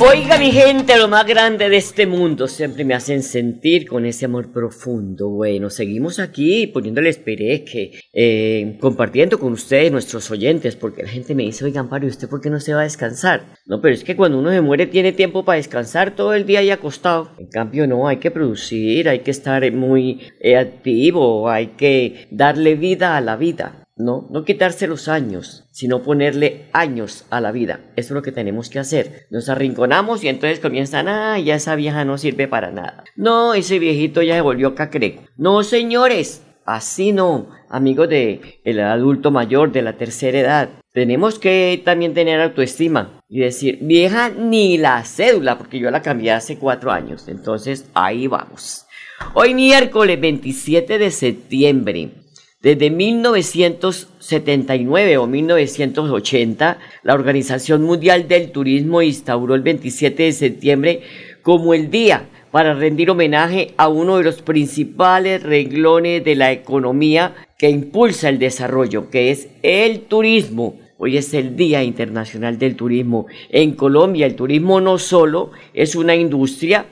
Oiga mi gente, lo más grande de este mundo siempre me hacen sentir con ese amor profundo. Bueno, seguimos aquí poniéndoles pereque, eh, compartiendo con ustedes, nuestros oyentes, porque la gente me dice, oiga Amparo, ¿y usted por qué no se va a descansar? No, pero es que cuando uno se muere tiene tiempo para descansar todo el día ahí acostado. En cambio no, hay que producir, hay que estar muy eh, activo, hay que darle vida a la vida. No, no quitarse los años, sino ponerle años a la vida. Eso es lo que tenemos que hacer. Nos arrinconamos y entonces comienzan, ah, ya esa vieja no sirve para nada. No, ese viejito ya se volvió cacreco. No, señores, así no, amigos de el adulto mayor de la tercera edad. Tenemos que también tener autoestima y decir, vieja, ni la cédula, porque yo la cambié hace cuatro años. Entonces, ahí vamos. Hoy miércoles 27 de septiembre desde 1979 o 1980, la Organización Mundial del Turismo instauró el 27 de septiembre como el día para rendir homenaje a uno de los principales renglones de la economía que impulsa el desarrollo, que es el turismo. Hoy es el Día Internacional del Turismo. En Colombia el turismo no solo es una industria,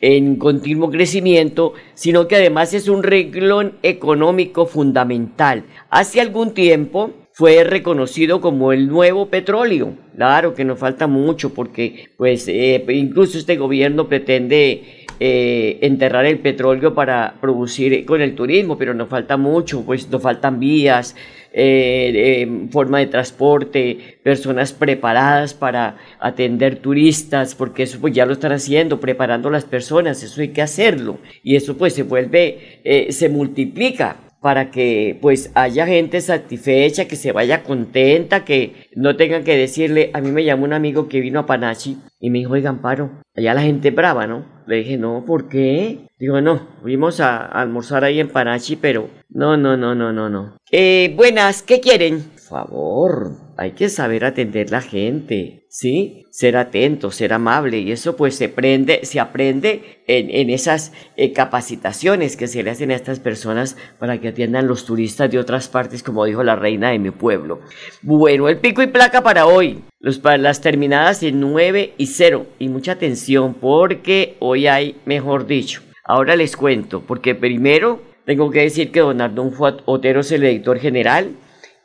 en continuo crecimiento, sino que además es un reglón económico fundamental. Hace algún tiempo fue reconocido como el nuevo petróleo. Claro que nos falta mucho porque pues eh, incluso este gobierno pretende eh, enterrar el petróleo para producir con el turismo, pero nos falta mucho, pues nos faltan vías, eh, forma de transporte, personas preparadas para atender turistas, porque eso pues ya lo están haciendo, preparando las personas, eso hay que hacerlo, y eso pues se vuelve, eh, se multiplica para que pues haya gente satisfecha, que se vaya contenta, que no tengan que decirle, a mí me llamó un amigo que vino a Panachi y me dijo, oigan, paro, allá la gente brava, ¿no? Le dije, no, ¿por qué? Digo, no, fuimos a, almorzar ahí en Panachi, pero no, no, no, no, no, no. Eh, buenas, ¿qué quieren? Por favor, hay que saber atender la gente, ¿sí? Ser atento, ser amable y eso pues se aprende, se aprende en, esas eh, capacitaciones que se le hacen a estas personas para que atiendan los turistas de otras partes, como dijo la reina de mi pueblo. Bueno, el pico y placa para hoy, los, las terminadas en 9 y 0 y mucha atención porque hoy hay, mejor dicho, ahora les cuento, porque primero tengo que decir que don Ardón Otero es el editor general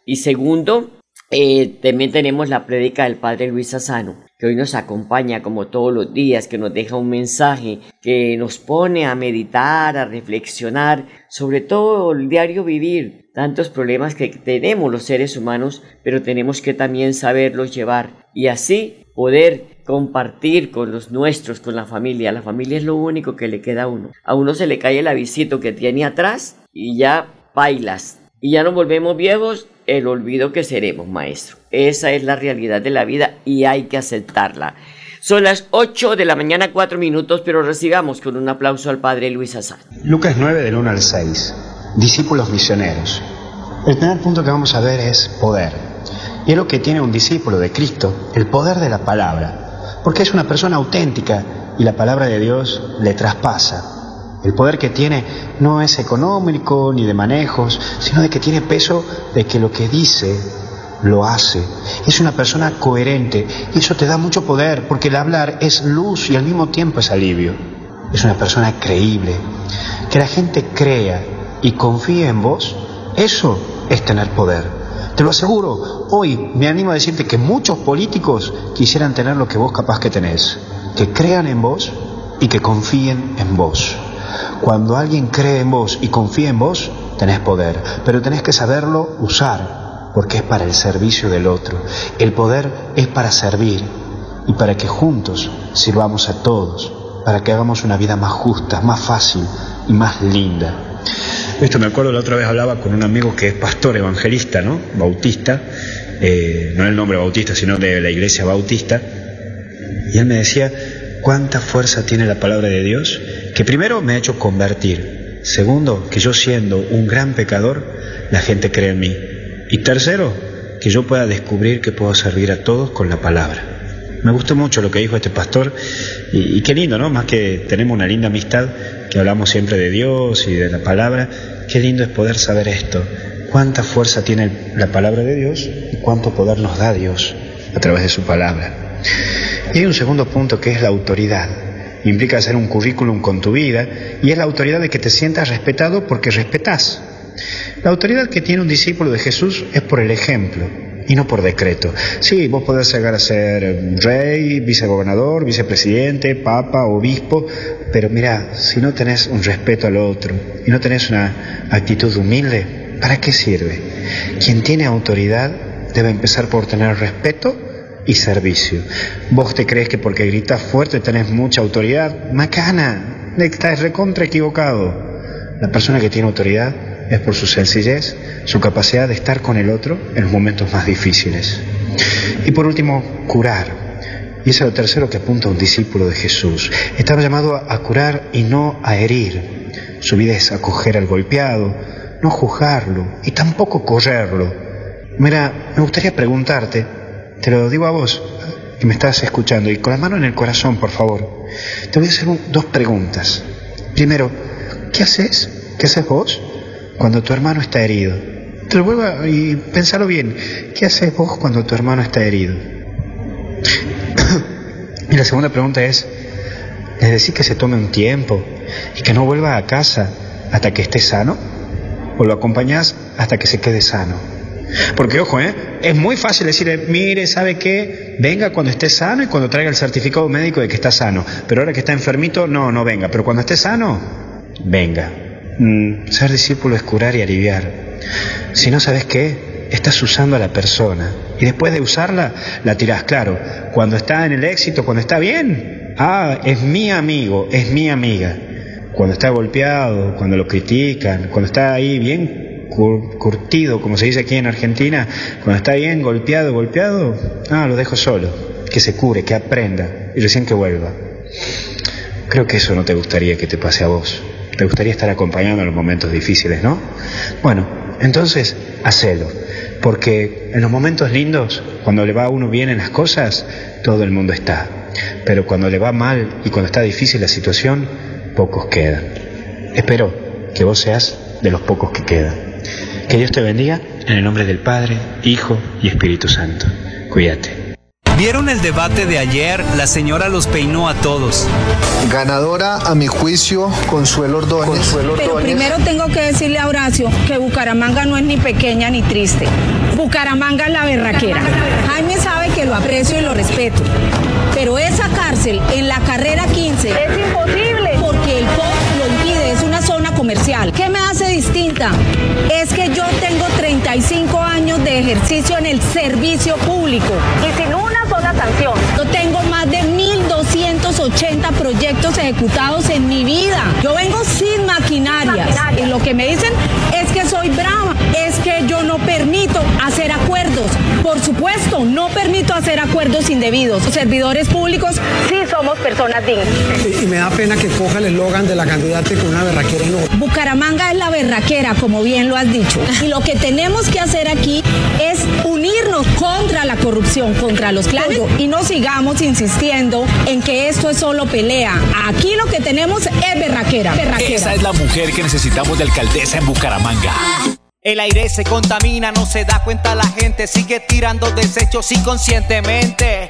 y segundo, eh, también tenemos la prédica del Padre Luis Asano, que hoy nos acompaña como todos los días, que nos deja un mensaje, que nos pone a meditar, a reflexionar, sobre todo el diario vivir, tantos problemas que tenemos los seres humanos, pero tenemos que también saberlos llevar y así poder compartir con los nuestros, con la familia. La familia es lo único que le queda a uno. A uno se le cae el avisito que tiene atrás y ya bailas. Y ya nos volvemos viejos el olvido que seremos, maestro. Esa es la realidad de la vida y hay que aceptarla. Son las 8 de la mañana, 4 minutos, pero recibamos con un aplauso al Padre Luis Azar. Lucas 9 del 1 al 6. Discípulos misioneros. El primer punto que vamos a ver es poder. Y es lo que tiene un discípulo de Cristo, el poder de la palabra. Porque es una persona auténtica y la palabra de Dios le traspasa, el poder que tiene no es económico ni de manejos, sino de que tiene peso de que lo que dice lo hace. Es una persona coherente y eso te da mucho poder porque el hablar es luz y al mismo tiempo es alivio. Es una persona creíble. Que la gente crea y confíe en vos, eso es tener poder. Te lo aseguro, hoy me animo a decirte que muchos políticos quisieran tener lo que vos capaz que tenés, que crean en vos y que confíen en vos. Cuando alguien cree en vos y confía en vos, tenés poder, pero tenés que saberlo usar, porque es para el servicio del otro. El poder es para servir y para que juntos sirvamos a todos, para que hagamos una vida más justa, más fácil y más linda. Esto me acuerdo la otra vez hablaba con un amigo que es pastor evangelista, ¿no? Bautista, eh, no el nombre bautista, sino de la iglesia bautista, y él me decía cuánta fuerza tiene la palabra de Dios, que primero me ha hecho convertir, segundo, que yo siendo un gran pecador, la gente cree en mí, y tercero, que yo pueda descubrir que puedo servir a todos con la palabra. Me gustó mucho lo que dijo este pastor y, qué lindo, ¿no? Más que tenemos una linda amistad, que hablamos siempre de Dios y de la palabra, qué lindo es poder saber esto, cuánta fuerza tiene la palabra de Dios y cuánto poder nos da Dios a través de su palabra. Y hay un segundo punto que es la autoridad. Implica hacer un currículum con tu vida y es la autoridad de que te sientas respetado porque respetas. La autoridad que tiene un discípulo de Jesús es por el ejemplo y no por decreto. Sí, vos podés llegar a ser rey, vicegobernador, vicepresidente, papa, obispo, pero mira, si no tenés un respeto al otro y no tenés una actitud humilde, ¿para qué sirve? Quien tiene autoridad debe empezar por tener respeto y servicio. Vos te crees que porque gritas fuerte tenés mucha autoridad, macana, estás recontra equivocado. La persona que tiene autoridad es por su sencillez, su capacidad de estar con el otro en los momentos más difíciles. Y por último, curar. Y es lo tercero que apunta un discípulo de Jesús. Estaba llamado a curar y no a herir. Su vida es acoger al golpeado, no juzgarlo y tampoco correrlo. Mira, me gustaría preguntarte, te lo digo a vos, que me estás escuchando, y con la mano en el corazón, por favor. Te voy a hacer dos preguntas. Primero, ¿qué haces? ¿Qué haces vos cuando tu hermano está herido? Te lo vuelvo a, y pensalo bien. ¿Qué haces vos cuando tu hermano está herido? y la segunda pregunta es, ¿le decís que se tome un tiempo y que no vuelva a casa hasta que esté sano? ¿O lo acompañás hasta que se quede sano? Porque ojo, ¿eh? Es muy fácil decirle, mire, ¿sabe qué? Venga cuando esté sano y cuando traiga el certificado médico de que está sano. Pero ahora que está enfermito, no, no venga. Pero cuando esté sano, venga. Mm, ser discípulo es curar y aliviar. Si no sabes qué, estás usando a la persona. Y después de usarla, la tirás. Claro, cuando está en el éxito, cuando está bien, ah, es mi amigo, es mi amiga. Cuando está golpeado, cuando lo critican, cuando está ahí bien curtido, como se dice aquí en Argentina, cuando está bien golpeado, golpeado, ah, lo dejo solo, que se cure, que aprenda y recién que vuelva. Creo que eso no te gustaría que te pase a vos. Te gustaría estar acompañando en los momentos difíciles, ¿no? Bueno, entonces, hacelo. Porque en los momentos lindos, cuando le va a uno bien en las cosas, todo el mundo está. Pero cuando le va mal y cuando está difícil la situación, pocos quedan. Espero que vos seas de los pocos que quedan. Que Dios te bendiga en el nombre del Padre, Hijo y Espíritu Santo. Cuídate. ¿Vieron el debate de ayer? La señora los peinó a todos. Ganadora, a mi juicio, Consuelo Ordóñez. Pero primero tengo que decirle a Horacio que Bucaramanga no es ni pequeña ni triste. Bucaramanga es la berraquera. Jaime sabe que lo aprecio y lo respeto. Pero esa cárcel en la carrera 15 es imposible Es que yo tengo 35 años de ejercicio en el servicio público y sin una sola sanción. Yo tengo más de 1.280 proyectos ejecutados en mi vida. Yo vengo sin maquinarias. Y lo que me dicen es que soy brava, es que yo no permito hacer acuerdos. Por supuesto, no permito hacer acuerdos indebidos. Los servidores públicos sí somos personas dignas. Y, me da pena que coja el eslogan de la candidata con una berraquera no. Bucaramanga es la berraquera, como bien lo has dicho. Y lo que tenemos que hacer aquí es unirnos contra la corrupción, contra los clanes y no sigamos insistiendo en que esto es solo pelea. Aquí lo que tenemos es berraquera. berraquera. Esa es la mujer que necesitamos de alcaldesa en Bucaramanga. El aire se contamina, no se da cuenta la gente, sigue tirando desechos inconscientemente.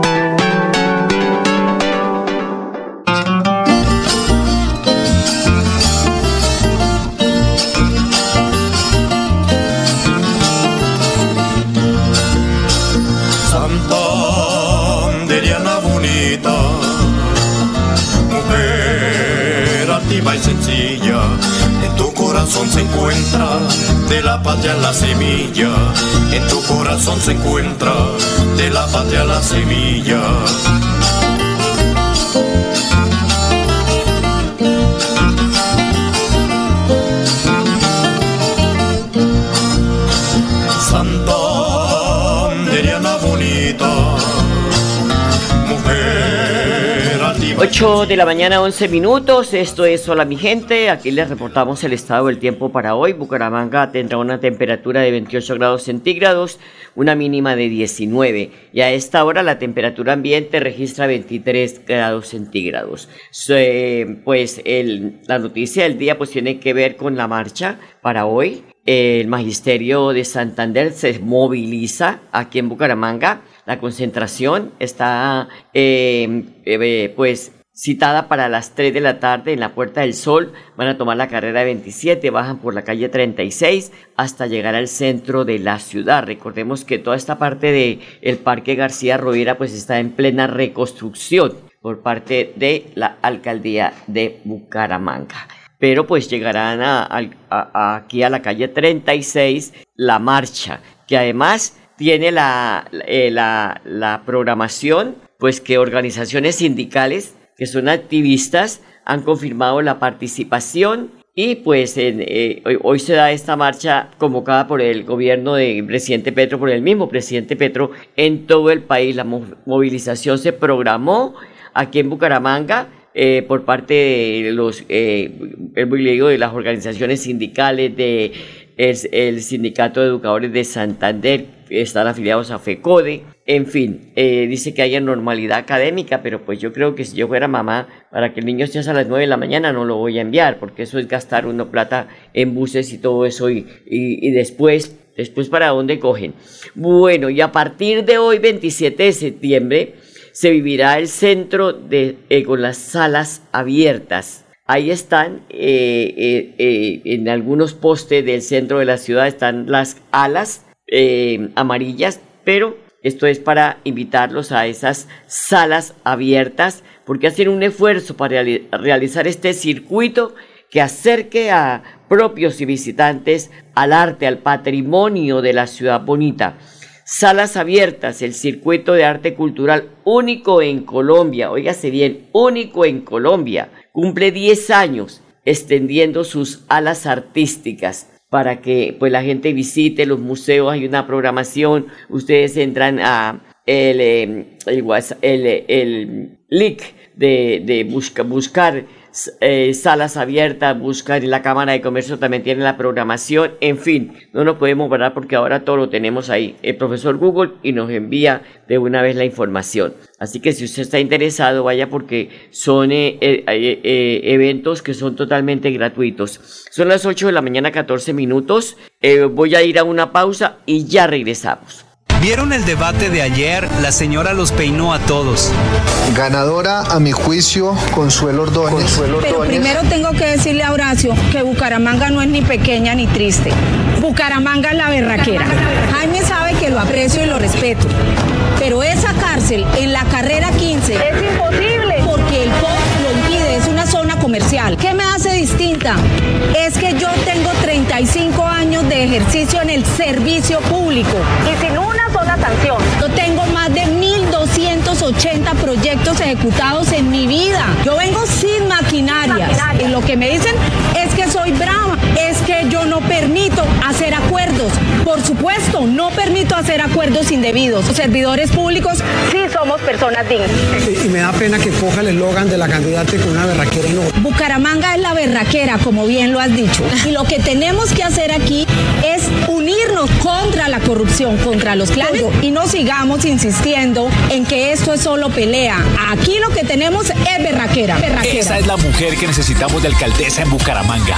Sencilla, en tu corazón se encuentra de la patria la semilla, en tu corazón se encuentra de la patria la semilla. 8 de la mañana, 11 minutos. Esto es Hola mi gente. Aquí les reportamos el estado del tiempo para hoy. Bucaramanga tendrá una temperatura de 28 grados centígrados, una mínima de 19. Y a esta hora la temperatura ambiente registra 23 grados centígrados. Eh, pues el- la noticia del día pues tiene que ver con la marcha para hoy. El Magisterio de Santander se moviliza aquí en Bucaramanga. La concentración está eh, eh, pues citada para las 3 de la tarde en la Puerta del Sol. Van a tomar la carrera 27, bajan por la calle 36 hasta llegar al centro de la ciudad. Recordemos que toda esta parte de el Parque García Rovira pues está en plena reconstrucción por parte de la alcaldía de Bucaramanga pero pues llegarán a- aquí a la calle 36 la marcha, que además tiene la, eh, la, la programación, pues que organizaciones sindicales, que son activistas, han confirmado la participación y pues en, eh, hoy, se da esta marcha convocada por el gobierno del presidente Petro, por el mismo presidente Petro en todo el país. La mo- movilización se programó aquí en Bucaramanga eh, por parte de los, eh, de las organizaciones sindicales, de el, el Sindicato de Educadores de Santander, están afiliados a FECODE, en fin, eh, dice que haya normalidad académica, pero pues yo creo que si yo fuera mamá, para que el niño esté a las 9 de la mañana no lo voy a enviar, porque eso es gastar uno plata en buses y todo eso, y, y, después, después para dónde cogen. Bueno, y a partir de hoy, 27 de septiembre, se vivirá el centro de, eh, con las salas abiertas. Ahí están, eh, en algunos postes del centro de la ciudad están las alas eh, amarillas, pero esto es para invitarlos a esas salas abiertas, porque hacen un esfuerzo para reali- realizar este circuito que acerque a propios y visitantes al arte, al patrimonio de la ciudad bonita. Salas abiertas, el circuito de arte cultural único en Colombia, óigase bien, único en Colombia, cumple 10 años extendiendo sus alas artísticas para que pues la gente visite los museos, hay una programación, ustedes entran a el, eh, el, el, el link de, de busca- buscar eh, salas abiertas, buscar en la Cámara de Comercio también tiene la programación, en fin, no nos podemos parar porque ahora todo lo tenemos ahí, el profesor Google y nos envía de una vez la información. Así que si usted está interesado, vaya porque son eh, eh, eh, eventos que son totalmente gratuitos. Son las 8 de la mañana, 14 minutos. Voy a ir a una pausa y ya regresamos. ¿Vieron el debate de ayer? La señora los peinó a todos. Ganadora, a mi juicio, Consuelo Ordóñez. Pero primero tengo que decirle a Horacio que Bucaramanga no es ni pequeña ni triste. Bucaramanga es la berraquera. Jaime sabe que lo aprecio y lo respeto. Pero esa cárcel en la carrera 15 es imposible comercial. ¿Qué me hace distinta? Es que yo tengo 35 años de ejercicio en el servicio público. Y sin una sola sanción. Yo tengo más de 1.280 proyectos ejecutados en mi vida. Yo vengo sin maquinarias. Y lo que me dicen es que soy brava, es que yo no permito hacer acuerdos por supuesto, no permito hacer acuerdos indebidos. Los servidores públicos sí somos personas dignas. Y, y me da pena que coja el eslogan de la candidata con una berraquera y no. Bucaramanga es la berraquera, como bien lo has dicho. Y lo que tenemos que hacer aquí es unirnos contra la corrupción, contra los clanes y no sigamos insistiendo en que esto es solo pelea. Aquí lo que tenemos es berraquera. berraquera. Esa es la mujer que necesitamos de alcaldesa en Bucaramanga.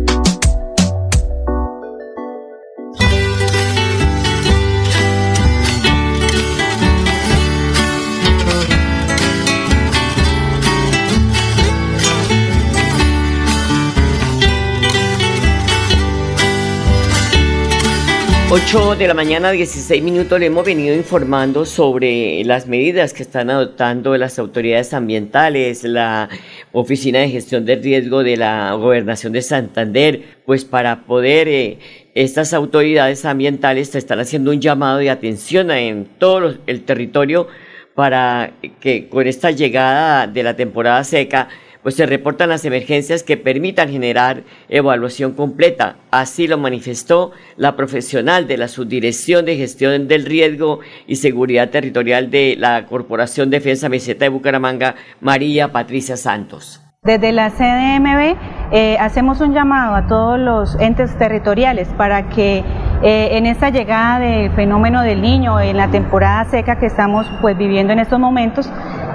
8 de la mañana, 16 minutos, le hemos venido informando sobre las medidas que están adoptando las autoridades ambientales, la Oficina de Gestión del Riesgo de la Gobernación de Santander, pues para poder, eh, estas autoridades ambientales están haciendo un llamado de atención en todo el territorio para que con esta llegada de la temporada seca, pues se reportan las emergencias que permitan generar evaluación completa. Así lo manifestó la profesional de la Subdirección de Gestión del Riesgo y Seguridad Territorial de la Corporación Defensa Meseta de Bucaramanga, María Patricia Santos. Desde la CDMB eh, hacemos un llamado a todos los entes territoriales para que eh, en esta llegada del fenómeno del niño, en la temporada seca que estamos pues, viviendo en estos momentos,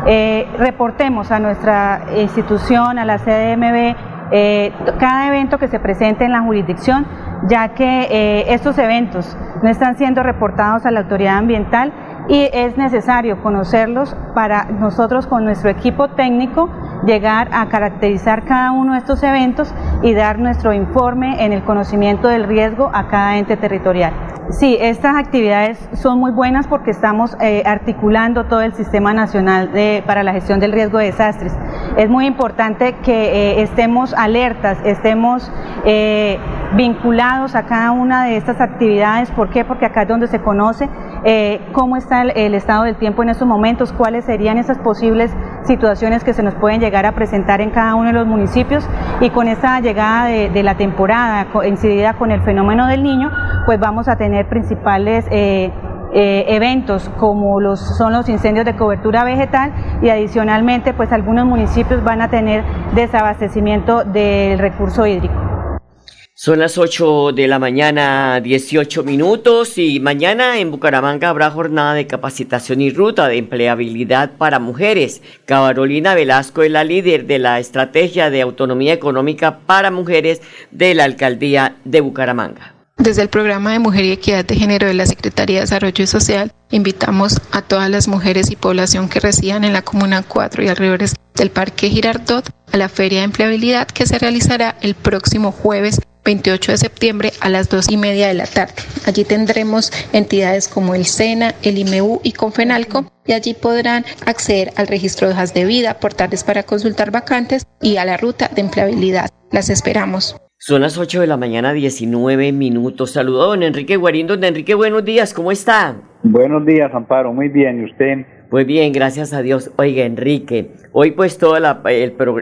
eh, reportemos a nuestra institución, a la CDMB, eh, cada evento que se presente en la jurisdicción, ya que eh, estos eventos no están siendo reportados a la autoridad ambiental y es necesario conocerlos para nosotros con nuestro equipo técnico llegar a caracterizar cada uno de estos eventos y dar nuestro informe en el conocimiento del riesgo a cada ente territorial. Sí, estas actividades son muy buenas porque estamos eh, articulando todo el Sistema Nacional de, para la Gestión del Riesgo de Desastres. Es muy importante que eh, estemos alertas, estemos eh, vinculados a cada una de estas actividades. ¿Por qué? Porque acá es donde se conoce cómo está el, estado del tiempo en estos momentos, cuáles serían esas posibles situaciones que se nos pueden llegar a presentar en cada uno de los municipios y con esta llegada de, la temporada coincidida con el fenómeno del niño, pues vamos a tener principales eh, eh, eventos como los, son los incendios de cobertura vegetal y adicionalmente pues algunos municipios van a tener desabastecimiento del recurso hídrico. Son las 8 de la mañana, 18 minutos y mañana en Bucaramanga habrá jornada de capacitación y ruta de empleabilidad para mujeres. Carolina Velasco es la líder de la estrategia de autonomía económica para mujeres de la alcaldía de Bucaramanga. Desde el programa de Mujer y Equidad de Género de la Secretaría de Desarrollo Social, invitamos a todas las mujeres y población que residan en la Comuna 4 y alrededores del Parque Girardot a la Feria de Empleabilidad que se realizará el próximo jueves 28 de septiembre a las 2 y media de la tarde. Allí tendremos entidades como el SENA, el IMEU y Confenalco y allí podrán acceder al registro de hojas de vida, portales para consultar vacantes y a la ruta de empleabilidad. Las esperamos. Son las 8 de la mañana, 19 minutos. Saludo a don Enrique Guarín. Don Enrique, buenos días, ¿cómo está? Buenos días, Amparo, muy bien, ¿y usted? Muy bien, gracias a Dios. Oiga, Enrique, hoy pues toda la,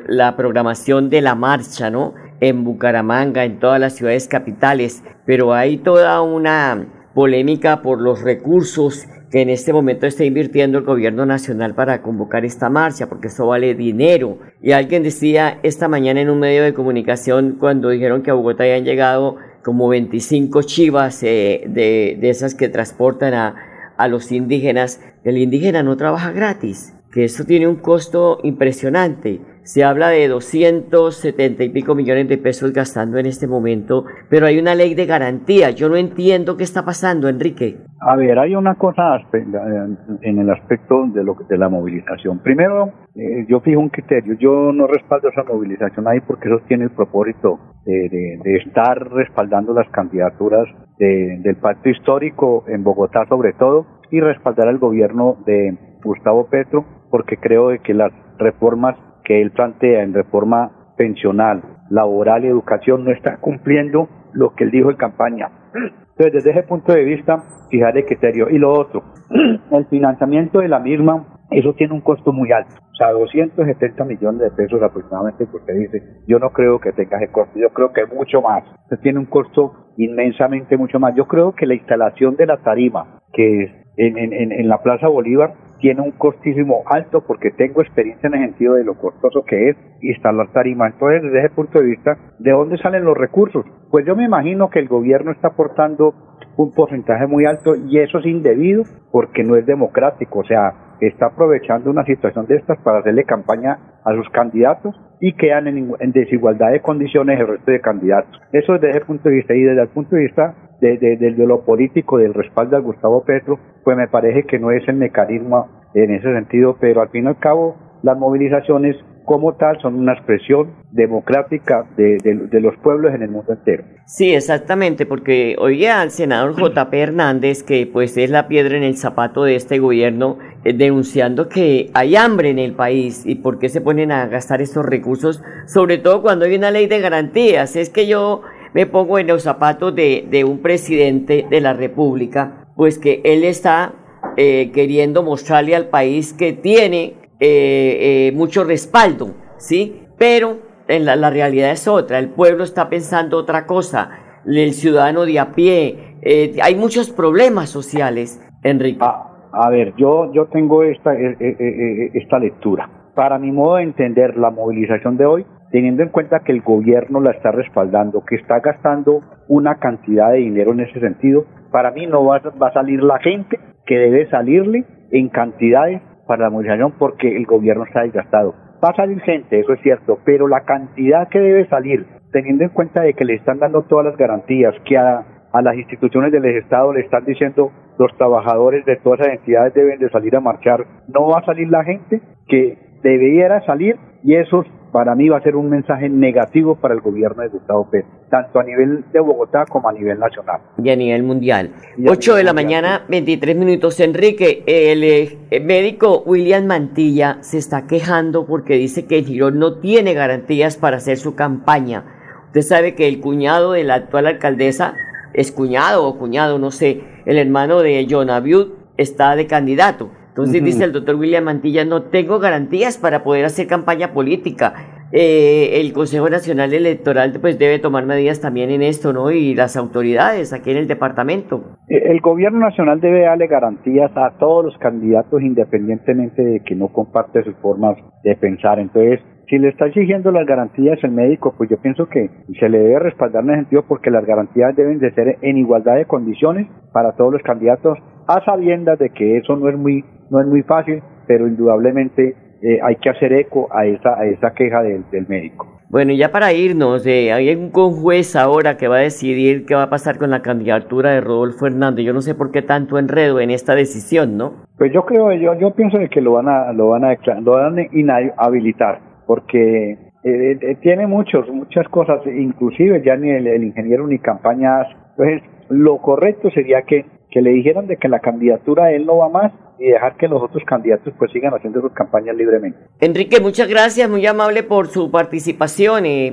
la programación de la marcha, ¿no? En Bucaramanga, en todas las ciudades capitales, pero hay toda una polémica por los recursos que en este momento está invirtiendo el gobierno nacional para convocar esta marcha, porque eso vale dinero. Y alguien decía esta mañana en un medio de comunicación cuando dijeron que a Bogotá habían llegado como 25 chivas eh, de, de, esas que transportan a, a los indígenas, el indígena no trabaja gratis, que eso tiene un costo impresionante se habla de 270 y pico millones de pesos gastando en este momento, pero hay una ley de garantía. Yo no entiendo qué está pasando, Enrique. A ver, hay una cosa en el aspecto de, lo, de la movilización. Primero, eh, yo fijo un criterio. Yo no respaldo esa movilización ahí porque eso tiene el propósito de, de, estar respaldando las candidaturas del pacto histórico en Bogotá sobre todo y respaldar al gobierno de Gustavo Petro, porque creo de que las reformas que él plantea en reforma pensional, laboral y educación no están cumpliendo lo que él dijo en campaña. Entonces, desde ese punto de vista, fijar el criterio. Y lo otro, el financiamiento de la misma, eso tiene un costo muy alto. O sea, 270 millones de pesos aproximadamente que usted dice. Yo no creo que tenga ese costo, yo creo que mucho más. Usted tiene un costo inmensamente mucho más. Yo creo que la instalación de la tarima, que es en la Plaza Bolívar, tiene un costísimo alto porque tengo experiencia en el sentido de lo costoso que es instalar tarima. Entonces, desde ese punto de vista, ¿de dónde salen los recursos? Pues yo me imagino que el gobierno está aportando un porcentaje muy alto y eso es indebido porque no es democrático, o sea, está aprovechando una situación de estas para hacerle campaña a sus candidatos y quedan en, desigualdad de condiciones el resto de candidatos. Eso desde ese punto de vista y desde el punto de vista de, de, lo político, del respaldo a Gustavo Petro, pues me parece que no es el mecanismo en ese sentido, pero al fin y al cabo las movilizaciones como tal son una expresión democrática de, los pueblos en el mundo entero. Sí, exactamente, porque oye al senador J.P. Hernández, que pues es la piedra en el zapato de este gobierno, eh, denunciando que hay hambre en el país y por qué se ponen a gastar estos recursos, sobre todo cuando hay una ley de garantías. Es que yo me pongo en los zapatos de un presidente de la República, pues que él está eh, queriendo mostrarle al país que tiene eh, eh, mucho respaldo, ¿sí? Pero en la, realidad es otra, el pueblo está pensando otra cosa, el ciudadano de a pie, hay muchos problemas sociales, Enrique. Ah, a ver, yo, yo tengo esta, esta lectura. Para mi modo de entender la movilización de hoy, teniendo en cuenta que el gobierno la está respaldando, que está gastando una cantidad de dinero en ese sentido, para mí no va, va a salir la gente que debe salirle en cantidades para la movilización porque el gobierno está desgastado. Va a salir gente, eso es cierto, pero la cantidad que debe salir, teniendo en cuenta de que le están dando todas las garantías, que a, a las instituciones del Estado le están diciendo los trabajadores de todas esas entidades deben de salir a marchar, no va a salir la gente que debiera salir y esos para mí va a ser un mensaje negativo para el gobierno de Gustavo Petro, tanto a nivel de Bogotá como a nivel nacional. Y a nivel mundial. 8 de la mañana, 23 minutos. Enrique, el, eh, médico William Mantilla se está quejando porque dice que Girón no tiene garantías para hacer su campaña. Usted sabe que el cuñado de la actual alcaldesa, es cuñado o cuñado, no sé, el hermano de John Abiud está de candidato. Entonces dice el doctor William Mantilla, no tengo garantías para poder hacer campaña política. Eh, el Consejo Nacional Electoral pues debe tomar medidas también en esto, ¿no? Y las autoridades aquí en el departamento. Eh, el gobierno nacional debe darle garantías a todos los candidatos independientemente de que no comparte sus formas de pensar. Entonces, si le está exigiendo las garantías el médico, pues yo pienso que se le debe respaldar en ese sentido porque las garantías deben de ser en igualdad de condiciones para todos los candidatos, a sabiendas de que eso no es muy no es muy fácil, pero indudablemente eh, hay que hacer eco a esa, a esa queja del, médico. Bueno, y ya para irnos, eh, hay un conjuez ahora que va a decidir qué va a pasar con la candidatura de Rodolfo Hernández. Yo no sé por qué tanto enredo en esta decisión, ¿no? Pues yo creo, yo, yo pienso que lo van a, lo van a, lo van a inhabilitar, porque eh, eh, tiene muchos, muchas cosas, inclusive ya ni el, el ingeniero ni campañas. Entonces, lo correcto sería que, que le dijeran de que la candidatura él no va más y dejar que los otros candidatos pues sigan haciendo sus campañas libremente. Enrique, muchas gracias, muy amable por su participación eh,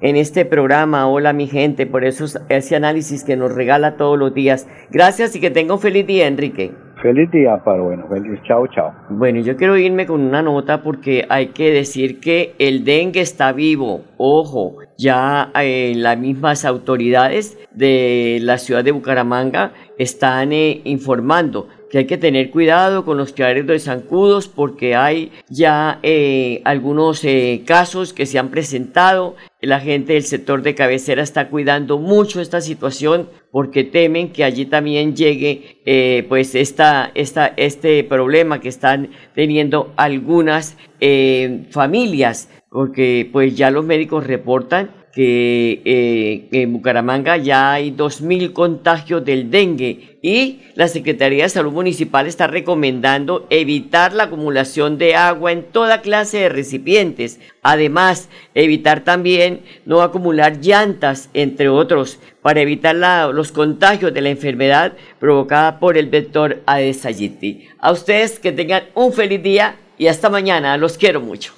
en este programa. Hola mi gente, por esos, ese análisis que nos regala todos los días. Gracias y que tenga un feliz día, Enrique. Feliz día, para bueno, feliz, chao, chao. Bueno, yo quiero irme con una nota porque hay que decir que el dengue está vivo. Ojo, ya eh, las mismas autoridades de la ciudad de Bucaramanga están eh, informando que hay que tener cuidado con los criaderos de zancudos porque hay ya eh, algunos eh, casos que se han presentado. La gente del sector de cabecera está cuidando mucho esta situación porque temen que allí también llegue eh, pues esta, esta, este problema que están teniendo algunas familias porque pues ya los médicos reportan que eh, en Bucaramanga ya hay 2.000 contagios del dengue y la Secretaría de Salud Municipal está recomendando evitar la acumulación de agua en toda clase de recipientes. Además, evitar también no acumular llantas, entre otros, para evitar los contagios de la enfermedad provocada por el vector Aedes aegypti. A ustedes que tengan un feliz día y hasta mañana. Los quiero mucho.